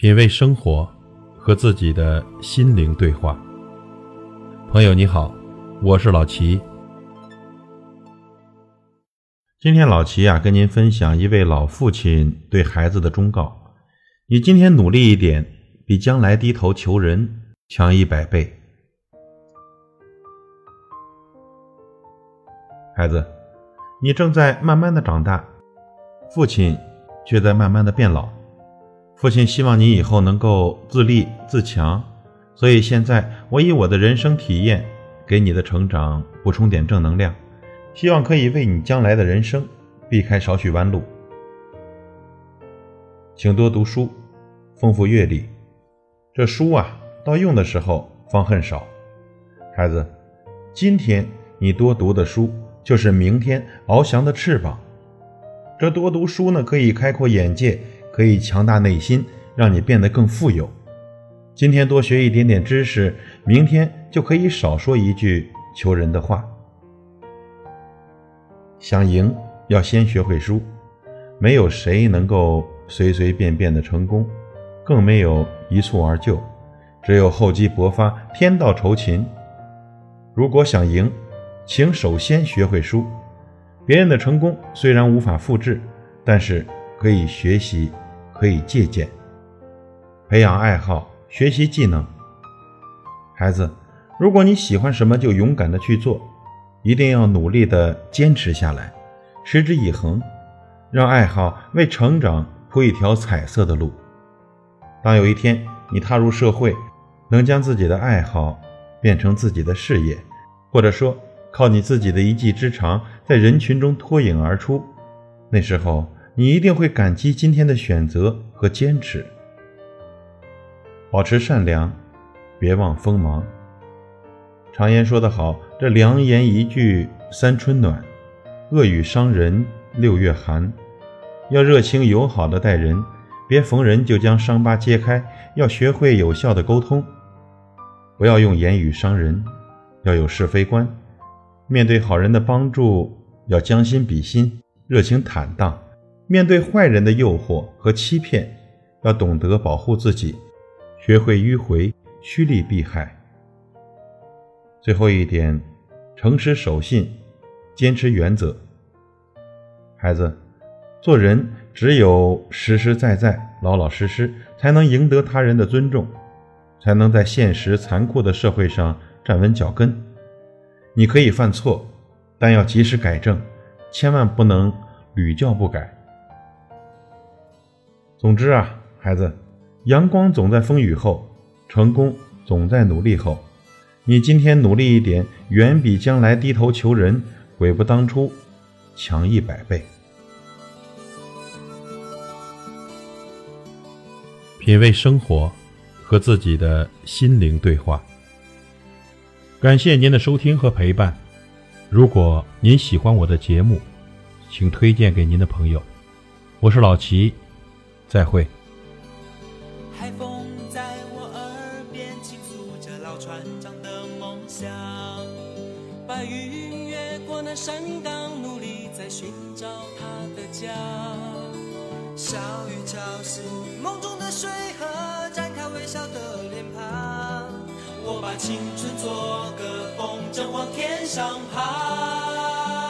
品味生活，和自己的心灵对话。朋友你好，我是老齐。今天老齐啊，跟您分享一位老父亲对孩子的忠告：你今天努力一点，比将来低头求人强一百倍。孩子，你正在慢慢的长大，父亲却在慢慢的变老。父亲希望你以后能够自立自强，所以现在我以我的人生体验给你的成长补充点正能量，希望可以为你将来的人生避开少许弯路。请多读书，丰富阅历。这书啊，到用的时候方恨少。孩子，今天你多读的书，就是明天翱翔的翅膀。这多读书呢，可以开阔眼界。可以强大内心，让你变得更富有。今天多学一点点知识，明天就可以少说一句求人的话。想赢，要先学会输。没有谁能够随随便便的成功，更没有一蹴而就。只有厚积薄发，天道酬勤。如果想赢，请首先学会输。别人的成功虽然无法复制，但是可以学习。可以借鉴，培养爱好，学习技能。孩子，如果你喜欢什么，就勇敢的去做，一定要努力的坚持下来，持之以恒，让爱好为成长铺一条彩色的路。当有一天你踏入社会，能将自己的爱好变成自己的事业，或者说靠你自己的一技之长在人群中脱颖而出，那时候。你一定会感激今天的选择和坚持。保持善良，别忘锋芒。常言说得好，这良言一句三春暖，恶语伤人六月寒。要热情友好的待人，别逢人就将伤疤揭开。要学会有效的沟通，不要用言语伤人，要有是非观。面对好人的帮助，要将心比心，热情坦荡。面对坏人的诱惑和欺骗，要懂得保护自己，学会迂回，趋利避害。最后一点，诚实守信，坚持原则。孩子，做人只有实实在在、老老实实，才能赢得他人的尊重，才能在现实残酷的社会上站稳脚跟。你可以犯错，但要及时改正，千万不能屡教不改。总之啊，孩子，阳光总在风雨后，成功总在努力后。你今天努力一点，远比将来低头求人、悔不当初强一百倍。品味生活，和自己的心灵对话。感谢您的收听和陪伴。如果您喜欢我的节目，请推荐给您的朋友。我是老齐。再会。海风在我耳边倾诉着老船长的梦想，白云越过那山岗，努力在寻找他的家。小雨敲醒梦中的水河，展开微笑的脸庞。我把青春做个风筝往天上爬，贝壳爬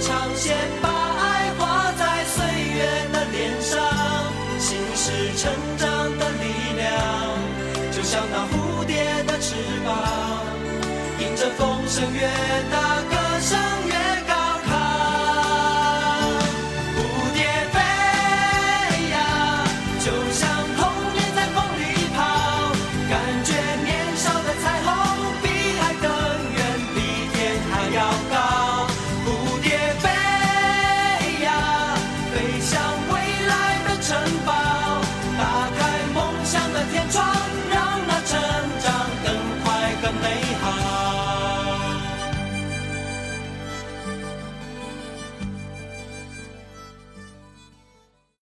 长线，把爱画在岁月的脸上。心是成长的力量，就像那蝴蝶的翅膀，迎着风声越大，